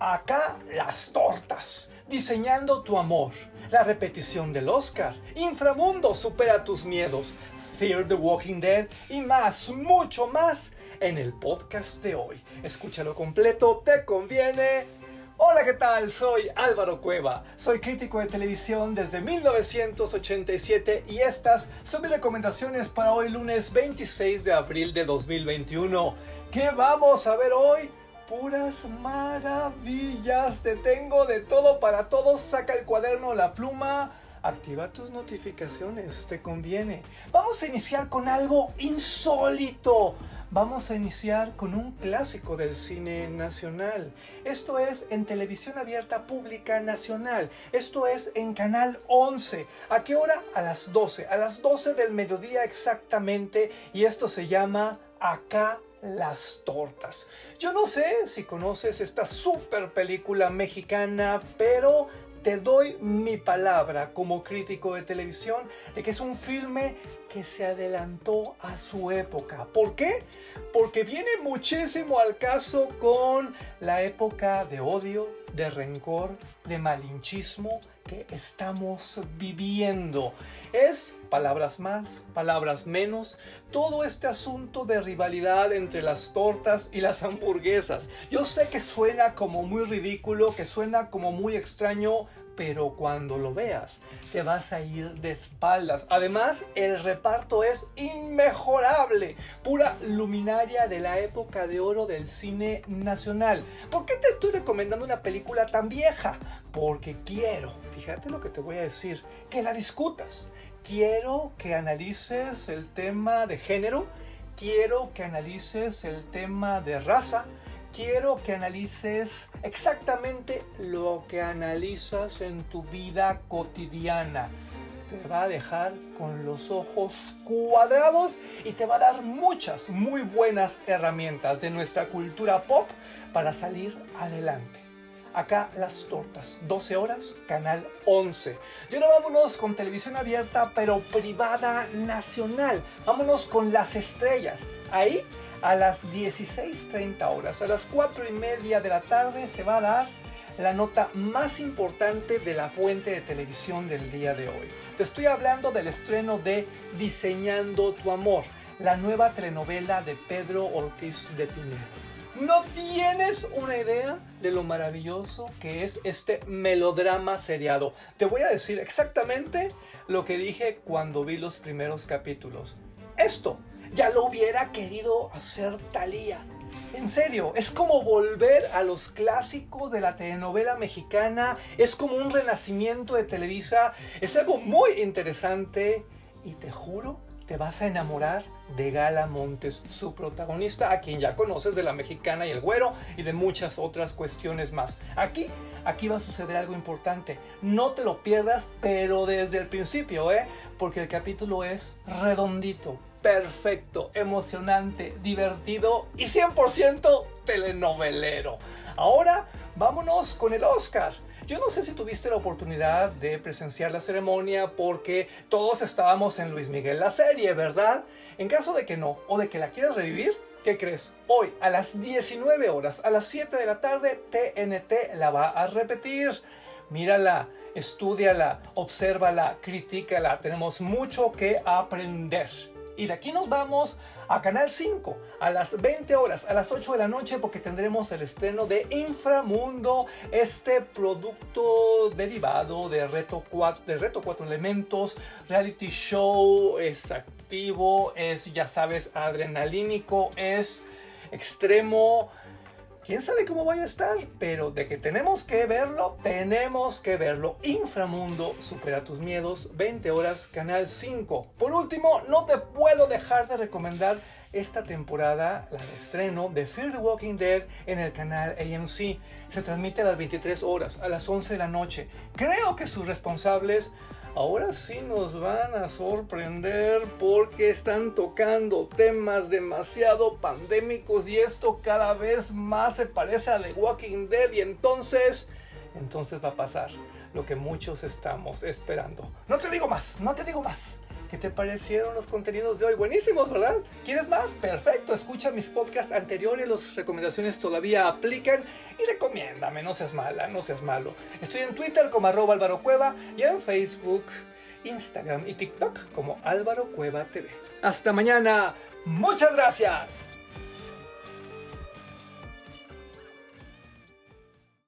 Acá las tortas, diseñando tu amor, la repetición del Oscar, Inframundo supera tus miedos, Fear the Walking Dead y más, mucho más en el podcast de hoy. Escúchalo completo, te conviene. Hola, ¿qué tal? Soy Álvaro Cueva. Soy crítico de televisión desde 1987 y estas son mis recomendaciones para hoy lunes 26 de abril de 2021. ¿Qué vamos a ver hoy? Puras maravillas. Te tengo de todo para todos. Saca el cuaderno, la pluma. Activa tus notificaciones, te conviene. Vamos a iniciar con algo insólito. Vamos a iniciar con un clásico del cine nacional. Esto es en televisión abierta pública nacional. Esto es en Canal 11. ¿A qué hora? A las 12. A las 12 del mediodía exactamente. Y esto se llama Acá las tortas. Yo no sé si conoces esta super película mexicana, pero te doy mi palabra como crítico de televisión de que es un filme que se adelantó a su época. ¿Por qué? Porque viene muchísimo al caso con la época de odio, de rencor, de malinchismo que estamos viviendo. Es palabras más, palabras menos, todo este asunto de rivalidad entre las tortas y las hamburguesas. Yo sé que suena como muy ridículo, que suena como muy extraño, pero cuando lo veas te vas a ir de espaldas. Además, el reparto es inmejorable, pura luminaria de la época de oro del cine nacional. ¿Por qué te estoy recomendando una película tan vieja? Porque quiero, fíjate lo que te voy a decir, que la discutas. Quiero que analices el tema de género, quiero que analices el tema de raza, quiero que analices exactamente lo que analizas en tu vida cotidiana. Te va a dejar con los ojos cuadrados y te va a dar muchas muy buenas herramientas de nuestra cultura pop para salir adelante. Acá las tortas, 12 horas, canal 11. Y ahora vámonos con televisión abierta, pero privada nacional. Vámonos con las estrellas. Ahí a las 16.30 horas. A las 4 y media de la tarde se va a dar la nota más importante de la fuente de televisión del día de hoy. Te estoy hablando del estreno de Diseñando tu Amor, la nueva telenovela de Pedro Ortiz de Pinedo. No tienes una idea de lo maravilloso que es este melodrama seriado. Te voy a decir exactamente lo que dije cuando vi los primeros capítulos. Esto ya lo hubiera querido hacer Thalía. En serio, es como volver a los clásicos de la telenovela mexicana, es como un renacimiento de Televisa, es algo muy interesante y te juro, te vas a enamorar de Gala Montes, su protagonista, a quien ya conoces de la mexicana y el güero y de muchas otras cuestiones más. Aquí, aquí va a suceder algo importante. No te lo pierdas, pero desde el principio, ¿eh? Porque el capítulo es redondito, perfecto, emocionante, divertido y 100% telenovelero. Ahora vámonos con el Oscar. Yo no sé si tuviste la oportunidad de presenciar la ceremonia porque todos estábamos en Luis Miguel la serie, ¿verdad? En caso de que no o de que la quieras revivir, ¿qué crees? Hoy a las 19 horas, a las 7 de la tarde, TNT la va a repetir. Mírala, estudiala, obsérvala, critícala. Tenemos mucho que aprender. Y de aquí nos vamos a Canal 5 a las 20 horas, a las 8 de la noche, porque tendremos el estreno de Inframundo, este producto derivado de Reto 4, de Reto 4 Elementos, reality show, es activo, es, ya sabes, adrenalínico, es extremo quién sabe cómo vaya a estar, pero de que tenemos que verlo, tenemos que verlo. Inframundo, supera tus miedos, 20 horas, canal 5. Por último, no te puedo dejar de recomendar esta temporada, la de estreno de Fear the Walking Dead en el canal AMC. Se transmite a las 23 horas, a las 11 de la noche. Creo que sus responsables ahora sí nos van a sorprender porque están tocando temas demasiado pandémicos y esto cada vez más se parece a The Walking Dead y entonces, entonces va a pasar lo que muchos estamos esperando. No te digo más, no te digo más. ¿Qué te parecieron los contenidos de hoy? Buenísimos, ¿verdad? ¿Quieres más? Perfecto. Escucha mis podcasts anteriores, las recomendaciones todavía aplican y recomiéndame, no seas mala, no seas malo. Estoy en Twitter como arroba Álvaro Cueva y en Facebook, Instagram y TikTok como Álvaro Cueva TV. Hasta mañana. Muchas gracias.